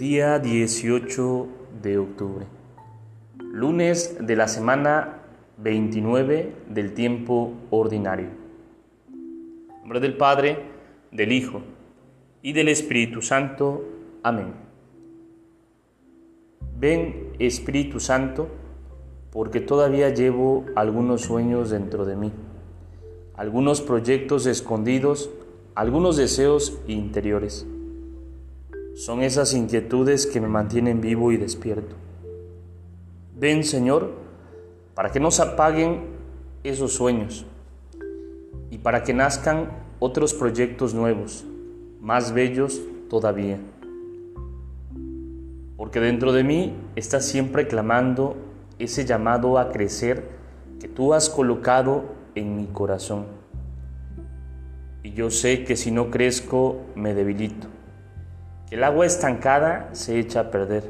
Día 18 de octubre. Lunes de la semana 29 del tiempo ordinario. En nombre del Padre, del Hijo y del Espíritu Santo. Amén. Ven Espíritu Santo, porque todavía llevo algunos sueños dentro de mí, algunos proyectos escondidos, algunos deseos interiores son esas inquietudes que me mantienen vivo y despierto. Ven, Señor, para que no se apaguen esos sueños y para que nazcan otros proyectos nuevos, más bellos todavía. Porque dentro de mí está siempre clamando ese llamado a crecer que tú has colocado en mi corazón. Y yo sé que si no crezco me debilito el agua estancada se echa a perder.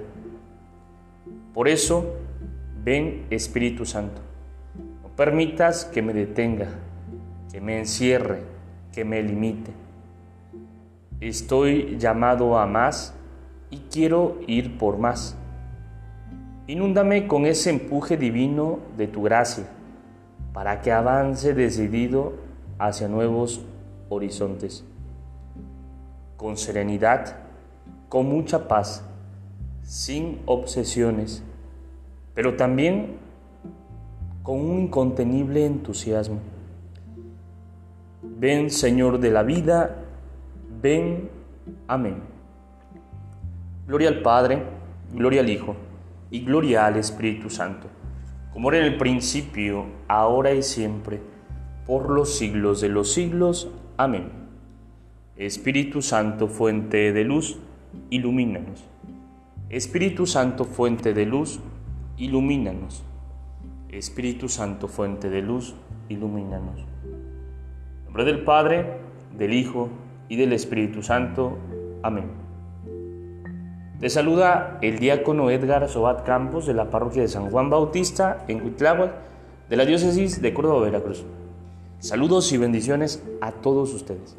Por eso, ven Espíritu Santo. No permitas que me detenga, que me encierre, que me limite. Estoy llamado a más y quiero ir por más. Inúndame con ese empuje divino de tu gracia para que avance decidido hacia nuevos horizontes. Con serenidad, con mucha paz, sin obsesiones, pero también con un incontenible entusiasmo. Ven Señor de la vida, ven, amén. Gloria al Padre, gloria al Hijo y gloria al Espíritu Santo, como era en el principio, ahora y siempre, por los siglos de los siglos. Amén. Espíritu Santo, fuente de luz, ilumínanos. Espíritu Santo, fuente de luz, ilumínanos. Espíritu Santo, fuente de luz, ilumínanos. En nombre del Padre, del Hijo y del Espíritu Santo. Amén. Te saluda el diácono Edgar Sobat Campos de la parroquia de San Juan Bautista en Cuitláhuac de la diócesis de Córdoba, Veracruz. Saludos y bendiciones a todos ustedes.